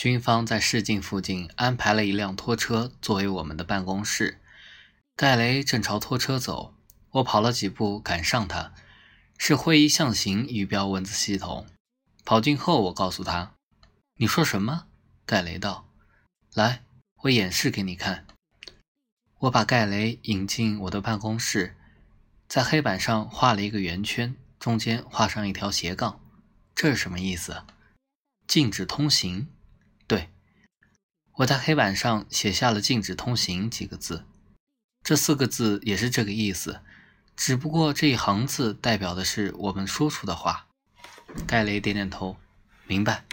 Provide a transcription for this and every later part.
军方在市境附近安排了一辆拖车作为我们的办公室。盖雷正朝拖车走，我跑了几步赶上他。是会议象形语标文字系统。跑近后，我告诉他：“你说什么？”盖雷道：“来，我演示给你看。”我把盖雷引进我的办公室，在黑板上画了一个圆圈，中间画上一条斜杠。这是什么意思？禁止通行。我在黑板上写下了“禁止通行”几个字。这四个字也是这个意思。只不过这一行字代表的是我们说出的话。盖雷点点头，明白。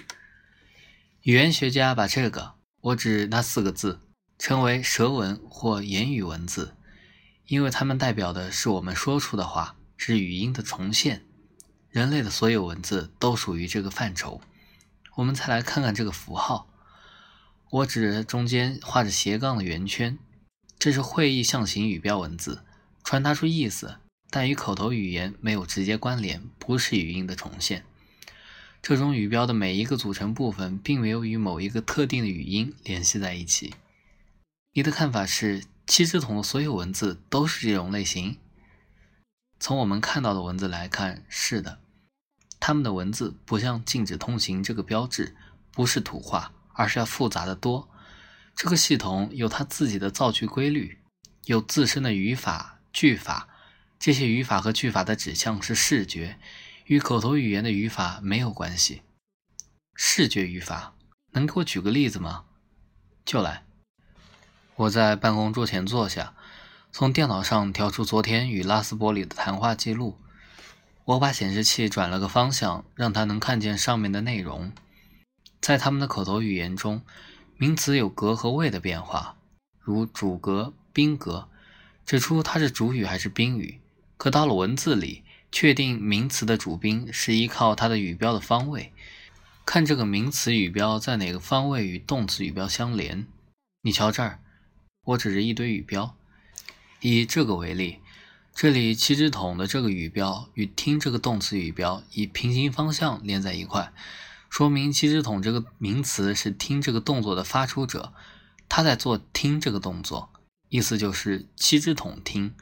语言学家把这个，我指那四个字，称为舌文或言语文字，因为它们代表的是我们说出的话，是语音的重现。人类的所有文字都属于这个范畴。我们再来看看这个符号，我指着中间画着斜杠的圆圈，这是会议象形语标文字。传达出意思，但与口头语言没有直接关联，不是语音的重现。这种语标的每一个组成部分，并没有与某一个特定的语音联系在一起。你的看法是，七支筒的所有文字都是这种类型？从我们看到的文字来看，是的。他们的文字不像禁止通行这个标志，不是土话，而是要复杂的多。这个系统有它自己的造句规律，有自身的语法。句法，这些语法和句法的指向是视觉，与口头语言的语法没有关系。视觉语法，能给我举个例子吗？就来。我在办公桌前坐下，从电脑上调出昨天与拉斯伯里的谈话记录。我把显示器转了个方向，让他能看见上面的内容。在他们的口头语言中，名词有格和位的变化，如主格、宾格。指出它是主语还是宾语，可到了文字里，确定名词的主宾是依靠它的语标的方位，看这个名词语标在哪个方位与动词语标相连。你瞧这儿，我指着一堆语标，以这个为例，这里七支筒的这个语标与听这个动词语标以平行方向连在一块，说明七支筒这个名词是听这个动作的发出者，他在做听这个动作。意思就是七支筒听，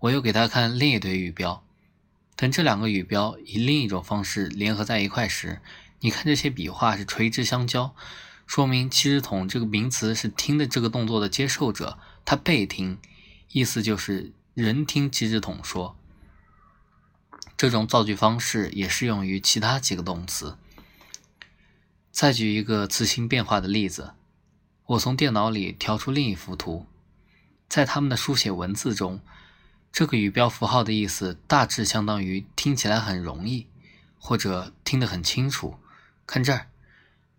我又给他看另一堆语标，等这两个语标以另一种方式联合在一块时，你看这些笔画是垂直相交，说明七支筒这个名词是听的这个动作的接受者，他被听，意思就是人听七支筒说。这种造句方式也适用于其他几个动词。再举一个词形变化的例子，我从电脑里调出另一幅图。在他们的书写文字中，这个语标符号的意思大致相当于“听起来很容易”或者“听得很清楚”。看这儿，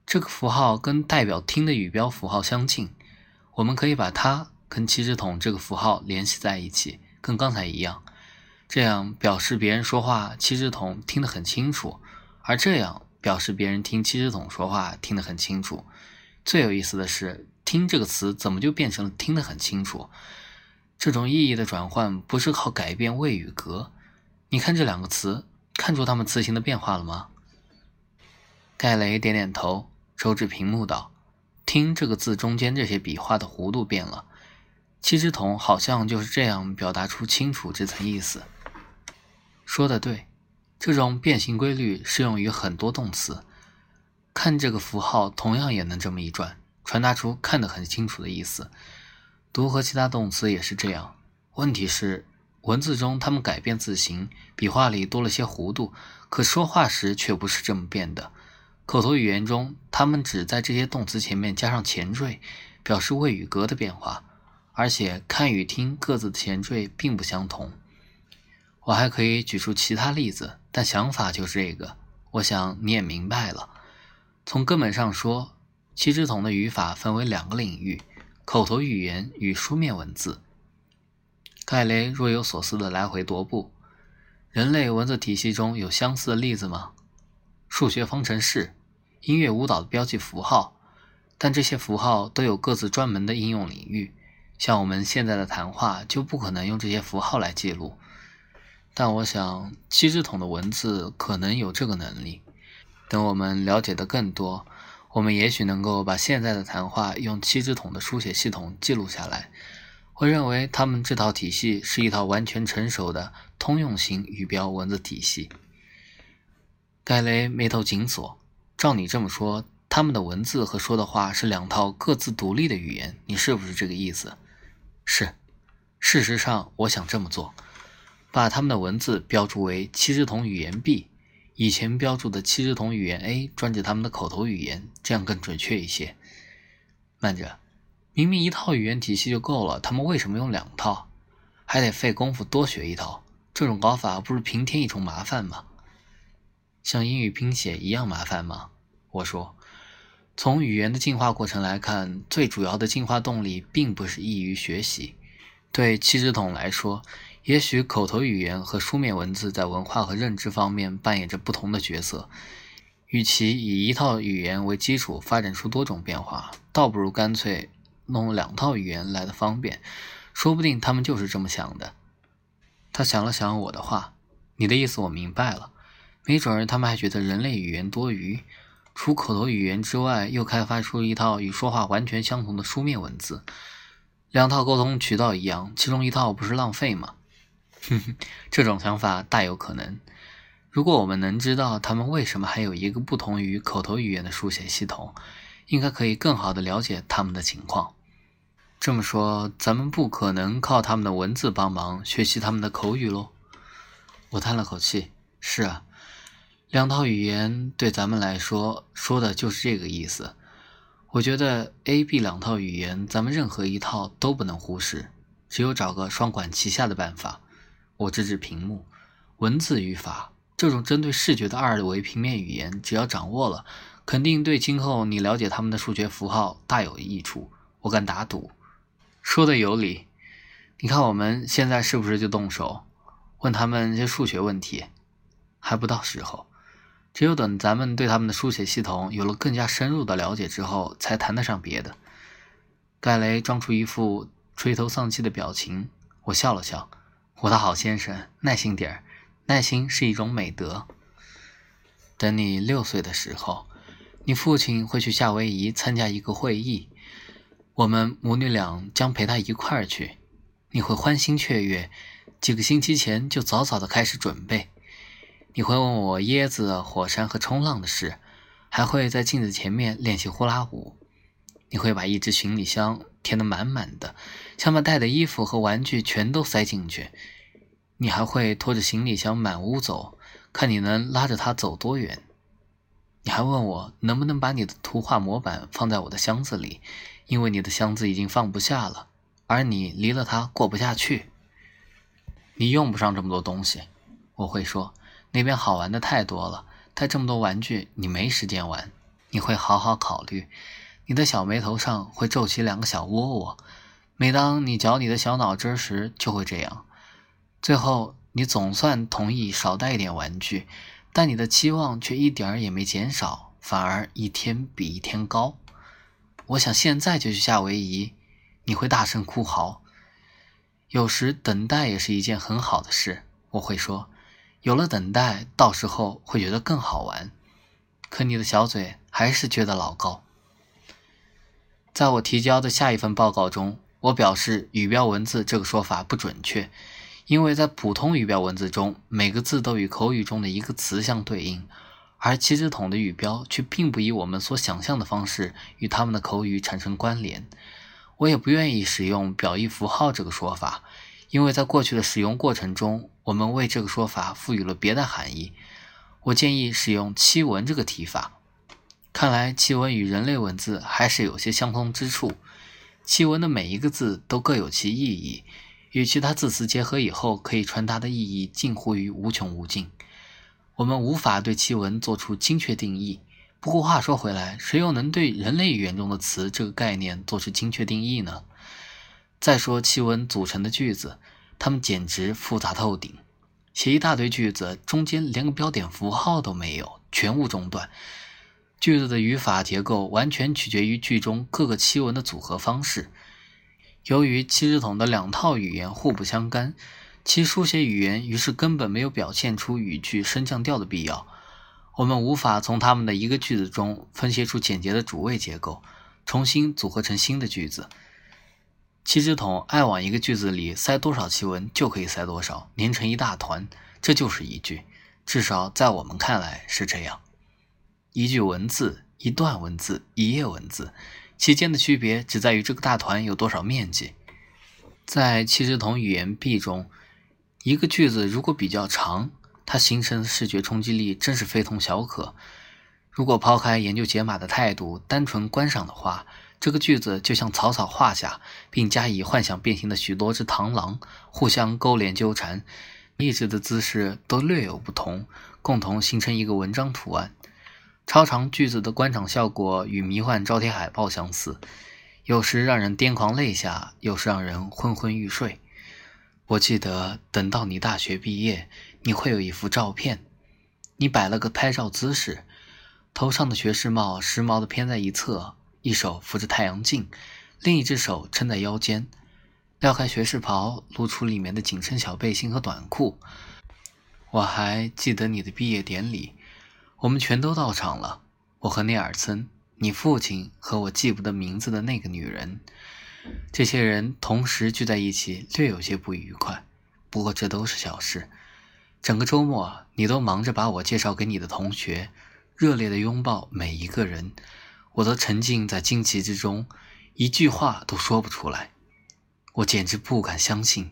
这个符号跟代表“听”的语标符号相近，我们可以把它跟七支筒这个符号联系在一起，跟刚才一样，这样表示别人说话七支筒听得很清楚，而这样表示别人听七支筒说话听得很清楚。最有意思的是。听这个词怎么就变成了听得很清楚？这种意义的转换不是靠改变谓语格。你看这两个词，看出它们词形的变化了吗？盖雷点点头，手指屏幕道：“听这个字中间这些笔画的弧度变了。七支筒好像就是这样表达出清楚这层意思。”说的对，这种变形规律适用于很多动词。看这个符号，同样也能这么一转。传达出看得很清楚的意思，读和其他动词也是这样。问题是，文字中它们改变字形，笔画里多了些弧度，可说话时却不是这么变的。口头语言中，它们只在这些动词前面加上前缀，表示谓语格的变化，而且看与听各自的前缀并不相同。我还可以举出其他例子，但想法就是这个。我想你也明白了。从根本上说。七支筒的语法分为两个领域：口头语言与书面文字。盖雷若有所思地来回踱步。人类文字体系中有相似的例子吗？数学方程式、音乐舞蹈的标记符号，但这些符号都有各自专门的应用领域。像我们现在的谈话就不可能用这些符号来记录。但我想，七支筒的文字可能有这个能力。等我们了解的更多。我们也许能够把现在的谈话用七支筒的书写系统记录下来。我认为他们这套体系是一套完全成熟的通用型语标文字体系。盖雷眉头紧锁。照你这么说，他们的文字和说的话是两套各自独立的语言，你是不是这个意思？是。事实上，我想这么做，把他们的文字标注为七支筒语言 B，以前标注的七支筒语言 A 专指他们的口头语言，这样更准确一些。慢着。明明一套语言体系就够了，他们为什么用两套，还得费功夫多学一套？这种搞法不是平添一重麻烦吗？像英语拼写一样麻烦吗？我说，从语言的进化过程来看，最主要的进化动力并不是易于学习。对七支筒来说，也许口头语言和书面文字在文化和认知方面扮演着不同的角色。与其以一套语言为基础发展出多种变化，倒不如干脆。弄两套语言来的方便，说不定他们就是这么想的。他想了想我的话，你的意思我明白了。没准儿他们还觉得人类语言多余，除口头语言之外，又开发出一套与说话完全相同的书面文字，两套沟通渠道一样，其中一套不是浪费吗？哼哼，这种想法大有可能。如果我们能知道他们为什么还有一个不同于口头语言的书写系统，应该可以更好的了解他们的情况。这么说，咱们不可能靠他们的文字帮忙学习他们的口语喽？我叹了口气。是啊，两套语言对咱们来说说的就是这个意思。我觉得 A、B 两套语言，咱们任何一套都不能忽视，只有找个双管齐下的办法。我指指屏幕，文字语法这种针对视觉的二维平面语言，只要掌握了，肯定对今后你了解他们的数学符号大有益处。我敢打赌。说的有理，你看我们现在是不是就动手问他们些数学问题？还不到时候，只有等咱们对他们的书写系统有了更加深入的了解之后，才谈得上别的。盖雷装出一副垂头丧气的表情，我笑了笑：“我的好先生，耐心点儿，耐心是一种美德。等你六岁的时候，你父亲会去夏威夷参加一个会议。”我们母女俩将陪他一块儿去，你会欢欣雀跃，几个星期前就早早的开始准备。你会问我椰子、火山和冲浪的事，还会在镜子前面练习呼啦舞。你会把一只行李箱填得满满的，想把带的衣服和玩具全都塞进去。你还会拖着行李箱满屋走，看你能拉着它走多远。你还问我能不能把你的图画模板放在我的箱子里。因为你的箱子已经放不下了，而你离了它过不下去。你用不上这么多东西，我会说，那边好玩的太多了，带这么多玩具你没时间玩。你会好好考虑，你的小眉头上会皱起两个小窝窝。每当你嚼你的小脑汁时，就会这样。最后，你总算同意少带一点玩具，但你的期望却一点儿也没减少，反而一天比一天高。我想现在就去夏威夷，你会大声哭嚎。有时等待也是一件很好的事，我会说，有了等待，到时候会觉得更好玩。可你的小嘴还是撅得老高。在我提交的下一份报告中，我表示语标文字这个说法不准确，因为在普通语标文字中，每个字都与口语中的一个词相对应。而七支筒的语标却并不以我们所想象的方式与他们的口语产生关联。我也不愿意使用表意符号这个说法，因为在过去的使用过程中，我们为这个说法赋予了别的含义。我建议使用七文这个提法。看来气文与人类文字还是有些相通之处。气文的每一个字都各有其意义，与其他字词结合以后可以传达的意义近乎于无穷无尽。我们无法对奇文做出精确定义。不过话说回来，谁又能对人类语言中的词这个概念做出精确定义呢？再说奇文组成的句子，它们简直复杂透顶。写一大堆句子，中间连个标点符号都没有，全无中断。句子的语法结构完全取决于句中各个奇文的组合方式。由于七支筒的两套语言互不相干。其书写语言于是根本没有表现出语句升降调的必要。我们无法从他们的一个句子中分析出简洁的主谓结构，重新组合成新的句子。气质筒爱往一个句子里塞多少气文就可以塞多少，连成一大团，这就是一句。至少在我们看来是这样。一句文字、一段文字、一页文字，其间的区别只在于这个大团有多少面积。在气质筒语言壁中，一个句子如果比较长，它形成的视觉冲击力真是非同小可。如果抛开研究解码的态度，单纯观赏的话，这个句子就像草草画下，并加以幻想变形的许多只螳螂，互相勾连纠缠，一直的姿势都略有不同，共同形成一个文章图案。超长句子的观赏效果与迷幻招贴海报相似。有时让人癫狂泪下，有时让人昏昏欲睡。我记得，等到你大学毕业，你会有一幅照片。你摆了个拍照姿势，头上的学士帽时髦的偏在一侧，一手扶着太阳镜，另一只手撑在腰间，撩开学士袍，露出里面的紧身小背心和短裤。我还记得你的毕业典礼，我们全都到场了。我和内尔森。你父亲和我记不得名字的那个女人，这些人同时聚在一起，略有些不愉快。不过这都是小事。整个周末，你都忙着把我介绍给你的同学，热烈的拥抱每一个人，我都沉浸在惊奇之中，一句话都说不出来。我简直不敢相信，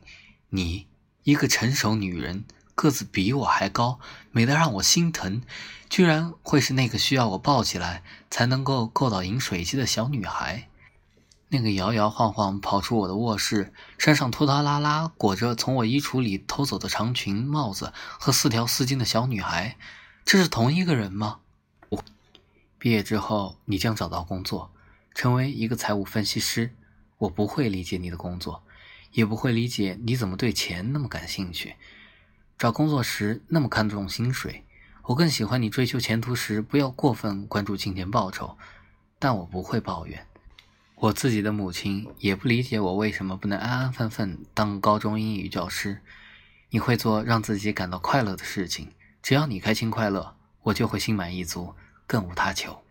你一个成熟女人。个子比我还高，美得让我心疼，居然会是那个需要我抱起来才能够够到饮水机的小女孩，那个摇摇晃晃跑出我的卧室，身上拖拖拉拉裹着从我衣橱里偷走的长裙、帽子和四条丝巾的小女孩，这是同一个人吗？我毕业之后，你将找到工作，成为一个财务分析师。我不会理解你的工作，也不会理解你怎么对钱那么感兴趣。找工作时那么看重薪水，我更喜欢你追求前途时不要过分关注金钱报酬。但我不会抱怨，我自己的母亲也不理解我为什么不能安安分分当高中英语教师。你会做让自己感到快乐的事情，只要你开心快乐，我就会心满意足，更无他求。